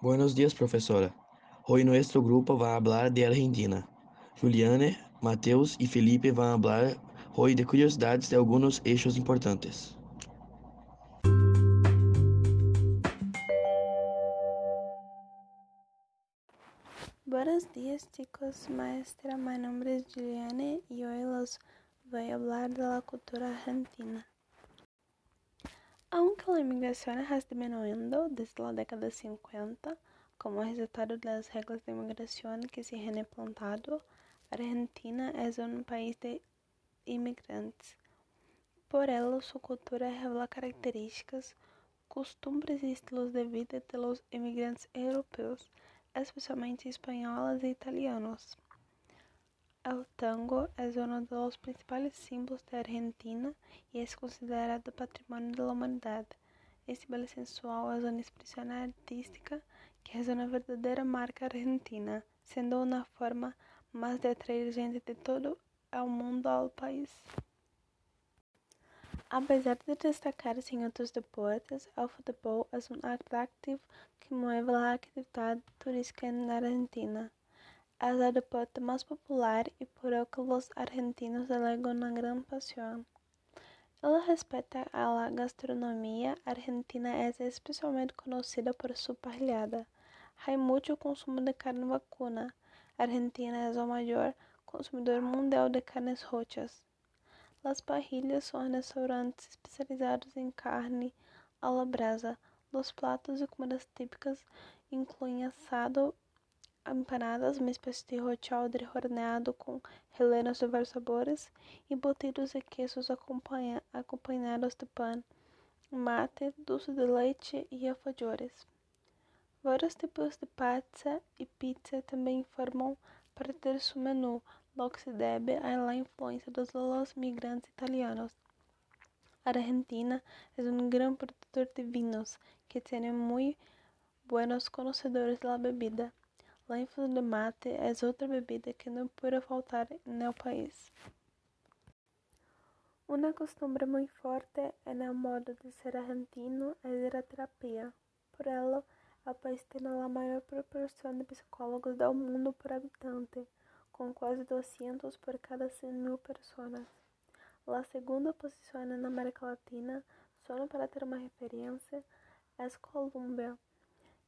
Buenos días, profesora. Hoy nuestro grupo va a hablar de Argentina. Juliane, Mateus y Felipe a hablar hoy de curiosidades de algunos hechos importantes. Buenos días chicos, maestra, mi nombre es Juliane y hoy los voy a hablar de la cultura argentina. Aunque la inmigración ha disminuido desde la década de 50 como resultado de las reglas de inmigración que se han implantado, Argentina es un país de inmigrantes. Por ello, su cultura revela características, costumbres y estilos de vida de los inmigrantes europeos, especialmente espanhóis e italianos. El tango es uno de los principales símbolos de Argentina y es considerado patrimonio de la humanidad. Este baile sensual es una expresión artística que es una verdadera marca argentina, siendo una forma más de atraer gente de todo el mundo al país. Apesar de destacar-se em outros deportes, o futebol é um atrativo que move a atividade turística na Argentina. É o deporte mais popular e por o que os argentinos alegam uma grande paixão. Ela respeita a gastronomia argentina é especialmente conhecida por sua parrilhada. Há muito consumo de carne vacuna. Argentina é o maior consumidor mundial de carnes rojas. Las parrillas são restaurantes especializados em carne a la brasa. Os pratos e comidas típicas incluem assado, empanadas, uma espécie de rochaldre horneado com rellenos de vários sabores, e botidos e quesos acompanhados de pão, mate, dulce de leite e alfajores. Vários tipos de pizza e pizza também formam parte de seu menu, lo que se debe a la influencia de los migrantes italianos. Argentina es un gran productor de vinos que tiene muy buenos conocedores de la La infusión de mate es otra bebida que no puede faltar el país. Una costumbre muy fuerte en el modo de ser argentino ir a terapia. Por ello, el país tiene la mayor proporción de psicólogos del mundo por habitante com quase 200 por cada 100.000 pessoas. A segunda posição na América Latina, só para ter uma referência, é Colômbia,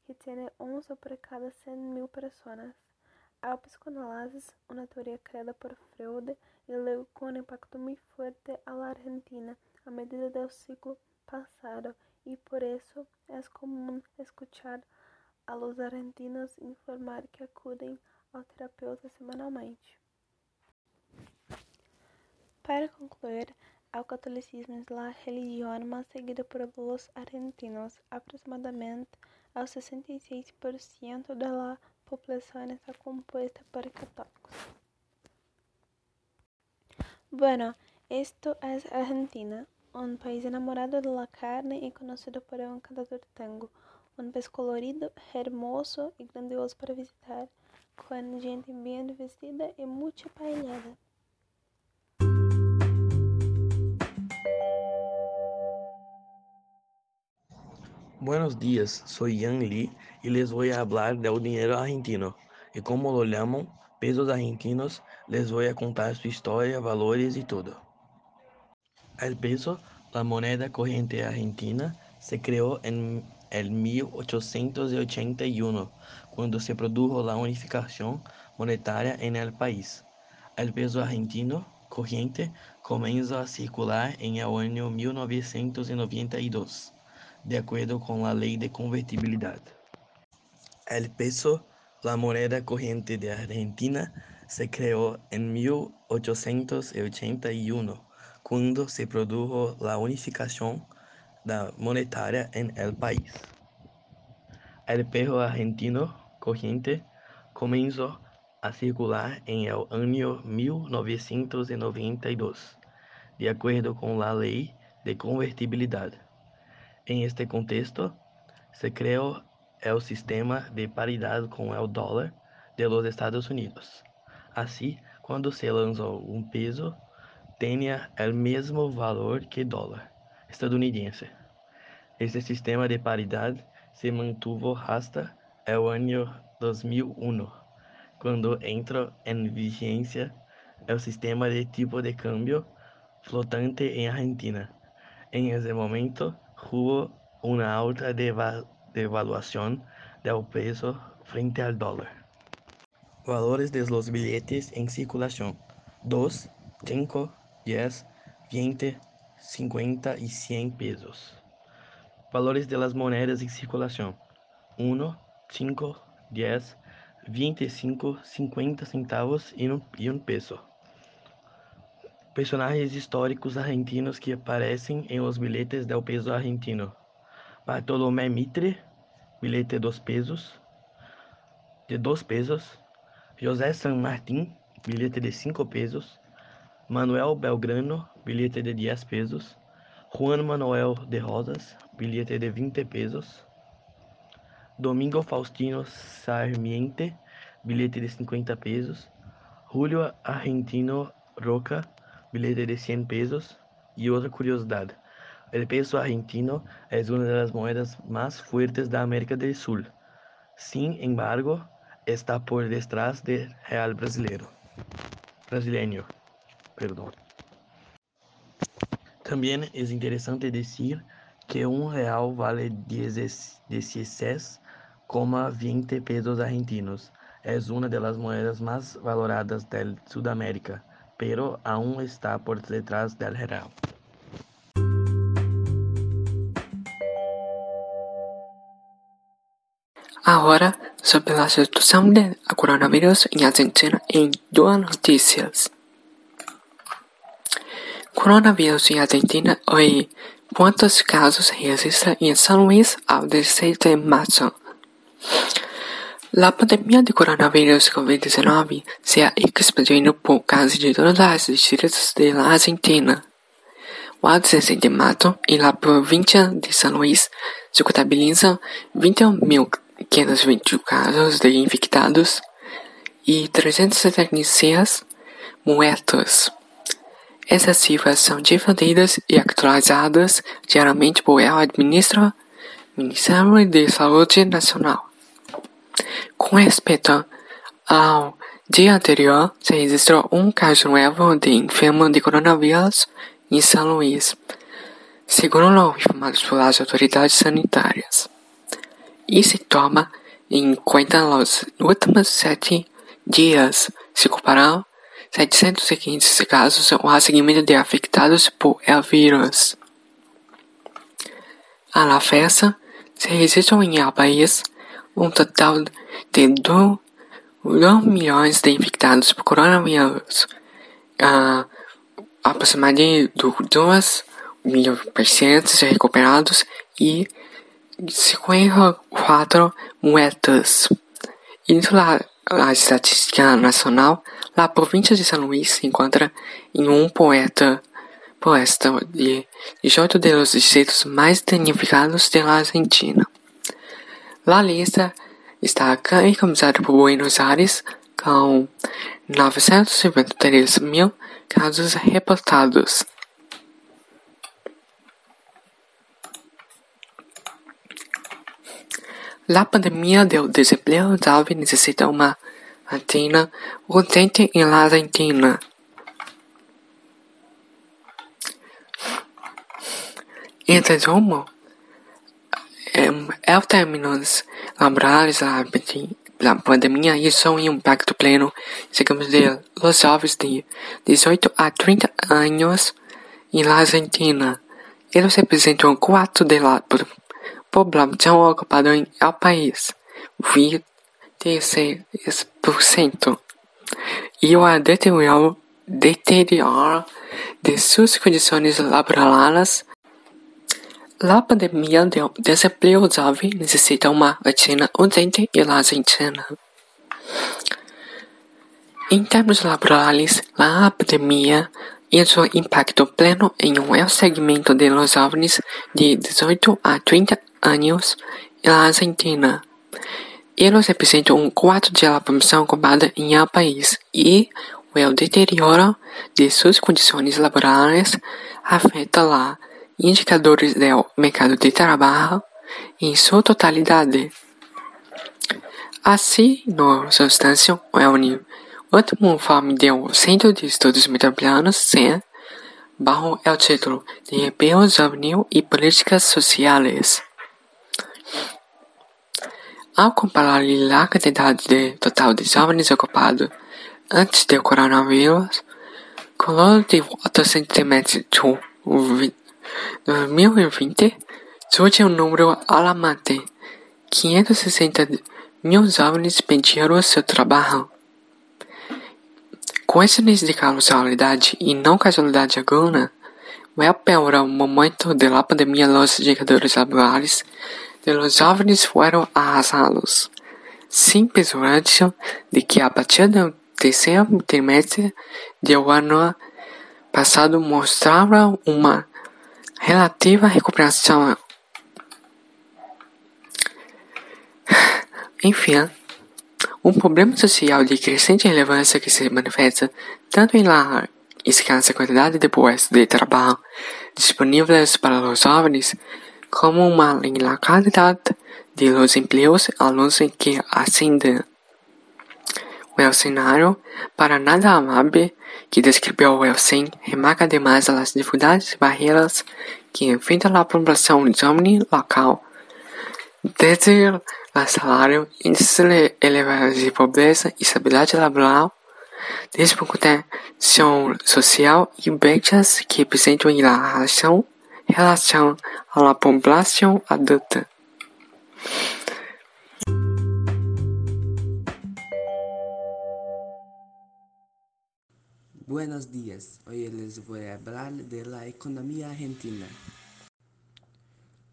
que tem 11 por cada 100.000 pessoas. A psicoanálise, uma teoria criada por Freud, luego com um impacto muito forte à Argentina a medida do ciclo passado, e por isso é comum escuchar a los argentinos informar que acudem ao terapeuta semanalmente. Para concluir, o catolicismo é a religião mais seguida por los argentinos. Aproximadamente o 66% da população está composta por católicos. Bueno, esto es Argentina, un país enamorado de la carne y conocido por un cantador tango, un país colorido, hermoso y grandioso para visitar com gente bem vestida e muita paellada. Buenos días, soy Yang Li y les voy a hablar del dinero argentino. Y como lo llaman pesos argentinos, les voy a contar su historia, valores y todo. El peso, la moneda corriente argentina, se creó en el 1881, cuando se produjo la unificación monetaria en el país. El peso argentino corriente comenzó a circular en el año 1992, de acuerdo con la ley de convertibilidad. El peso, la moneda corriente de Argentina, se creó en 1881, cuando se produjo la unificación monetaria en el país. El peso argentino corriente comenzó a circular en el año 1992, de acuerdo con la ley de convertibilidad. En este contexto, se creó el sistema de paridad con el dólar de los Estados Unidos. Así, cuando se lanzó un peso, tenía el mismo valor que dólar estadounidense. Este sistema de paridad se mantuvo hasta el año 2001, cuando entró en vigencia el sistema de tipo de cambio flotante en Argentina. En ese momento hubo una alta devaluación del peso frente al dólar. Valores de los billetes en circulación: 2, 5, 10, 20, 50 y 100 pesos. Valores de las monedas en circulación: 1, 5, 10, 25, 50 centavos y un, peso. Personajes históricos argentinos que aparecen en los billetes del peso argentino. Bartolomé Mitre, billete de 2 pesos, de 2 pesos. José San Martín, billete de 5 pesos. Manuel Belgrano, billete de 10 pesos. Juan Manuel de Rosas, billete de 20 pesos. Domingo Faustino Sarmiente, billete de 50 pesos. Julio Argentino Roca, billete de 100 pesos. Y otra curiosidad, el peso argentino es una de las monedas más fuertes de América del Sur. Sin embargo, está por detrás del real brasileiro. Brasileño, perdón. También es interesante decir que un real vale 16,20 pesos argentinos. Es una de las monedas más valoradas de Sudamérica, pero aún está por detrás del real. Agora, sobre a situação do coronavírus em Argentina em duas notícias. Coronavírus em Argentina hoje. Quantos casos registram em São Luís ao 16 de março? A pandemia de coronavírus COVID-19 se ha expandido por casi de os distritos de la Argentina. O 16 de março, em la província de São Luís, se contabilizam 21 mil 520 casos de infectados e 376 mortos. Essas cifras são difundidas e atualizadas diariamente por el Ministério de Saúde Nacional. Com respeito ao dia anterior, se registrou um caso novo de enfermo de coronavírus em São Luís, segundo informados pelas autoridades sanitárias e se toma em conta nos últimos sete dias, se comparar 715 casos ao seguimento de afetados por el vírus. A la fecha, se registram em el país um total de 2 milhões de infectados por coronavírus, uh, aproximadamente 2 milhões de pacientes recuperados e 54 muertos. Indo lá a estatística nacional, a província de São Luís se encontra em um poeta poeta de 18 dos distritos mais danificados da Argentina. A lista está encaminhada por Buenos Aires, com 953 mil casos reportados. La pandemia del desempleo grave necesita una antena urgente en la Argentina. En resumo, en términos laborales, la, la pandemia hizo un impacto pleno según de los jóvenes de 18 a 30 años en la Argentina. Ellos representan un cuarto de la população ocupada em el país, 26%, e o deterioro, deterioro de suas condições laborais. A pandemia do desemprego jovem necessita uma vacina urgente e la Argentina. Em termos laborais, a pandemia hizo impacto pleno em um segmento de los jóvenes de 18 a 30 anos na Argentina. Eles representam um quarto da população ocupada em el país e o deterioro de suas condições laborais afeta a indicadores do mercado de trabalho em sua totalidade. Assim, no substância, é o último informe do Centro de Estudos Metropolitanos, CEN, bajo o título de Emprego Juvenil e Políticas Sociais. Ao comparar a quantidade de total de jovens ocupados antes do coronavírus, com o de votos sentimentos de 2020, surge um número alarmante: 560 mil jovens perderam seu trabalho. Questões de causalidade e não causalidade alguma, é para o momento da pandemia. Os indicadores laborais de los jovens foram arrasados, sem persuasão de que a partir do terceiro trimestre do ano passado mostrava uma relativa recuperação. Enfim, um problema social de crescente relevância que se manifesta tanto em la escassa quantidade de postos de trabalho disponíveis para os jovens, como uma em la calidad de los empleos a los que ascendem. O cenário, para nada amável, que descreveu o Elsen, remarca ademais as dificuldades e barreiras que enfrenta a população jovem local, desde a salário, índice elevado de pobreza, estabilidade laboral, desproteção social e brechas que apresentam em relação, relação à população adulta. Buenos días, hoy les voy a hablar de la economía argentina.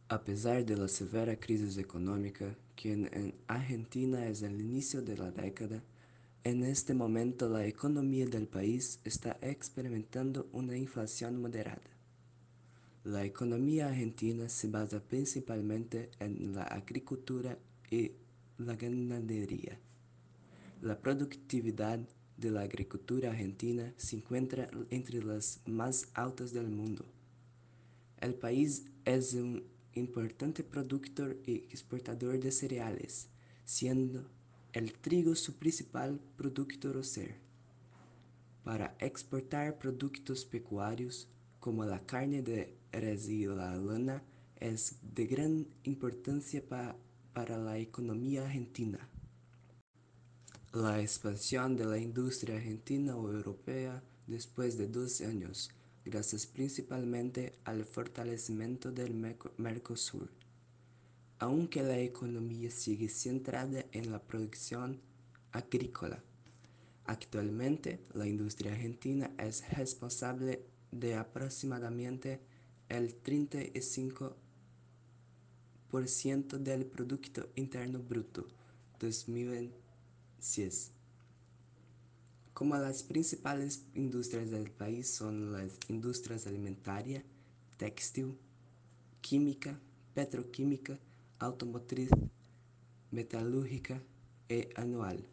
A pesar de la severa crisis económica que en Argentina es el inicio de la década, en este momento la economía del país está experimentando una inflación moderada. La economía argentina se basa principalmente en la agricultura y la ganadería. La productividad de la agricultura argentina se encuentra entre las más altas del mundo. El país es un importante productor y exportador de cereales, siendo el trigo su principal producto rocer. Para exportar productos pecuarios como la carne de res y la lana es de gran importancia pa para la economía argentina. La expansión de la industria argentina o europea después de dos años gracias principalmente al fortalecimiento del Mercosur. Aunque la economía sigue centrada en la producción agrícola, actualmente la industria argentina es responsable de aproximadamente el 35% del Producto Interno Bruto 2006. Como las principales industrias del país son las industrias alimentaria, textil, química, petroquímica, automotriz, metalúrgica e anual.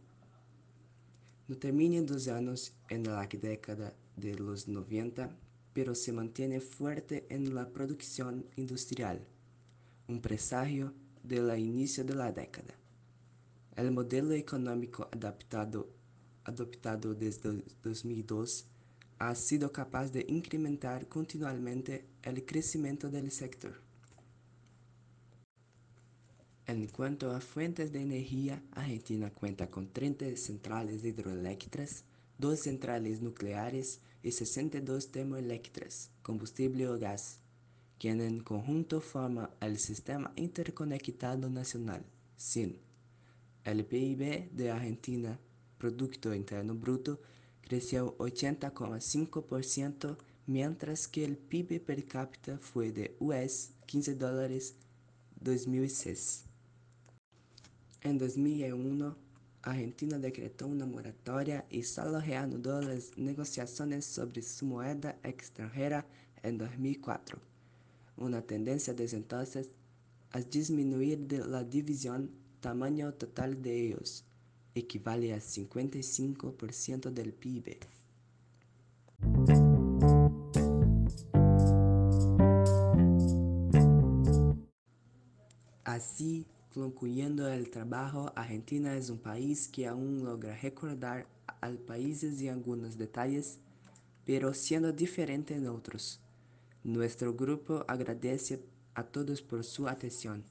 No término dos anos en la década de los 90, pero se mantiene fuerte en la producción industrial, un presagio del inicio de la década. El modelo económico adaptado adoptado desde 2002 ha sido capaz de incrementar continuamente el crecimiento del sector. En cuanto a fuentes de energía, Argentina cuenta con 30 centrales hidroeléctricas, dos centrales nucleares y 62 termoeléctricas, combustible o gas, que en conjunto forman el Sistema Interconectado Nacional, SIN. El PIB de Argentina Producto Interno Bruto cresceu 80,5%, mientras que el PIB per cápita fue de US 15 dólares 2006. En 2001, Argentina decretó una moratoria y solo reanudó las negociaciones sobre su moneda extranjera en 2004, una tendencia desde entonces a disminuir de la división tamaño total de ellos equivale a 55% del PIB. Así, concluyendo el trabajo, Argentina es un país que aún logra recordar al países en algunos detalles, pero siendo diferente en otros. Nuestro grupo agradece a todos por su atención.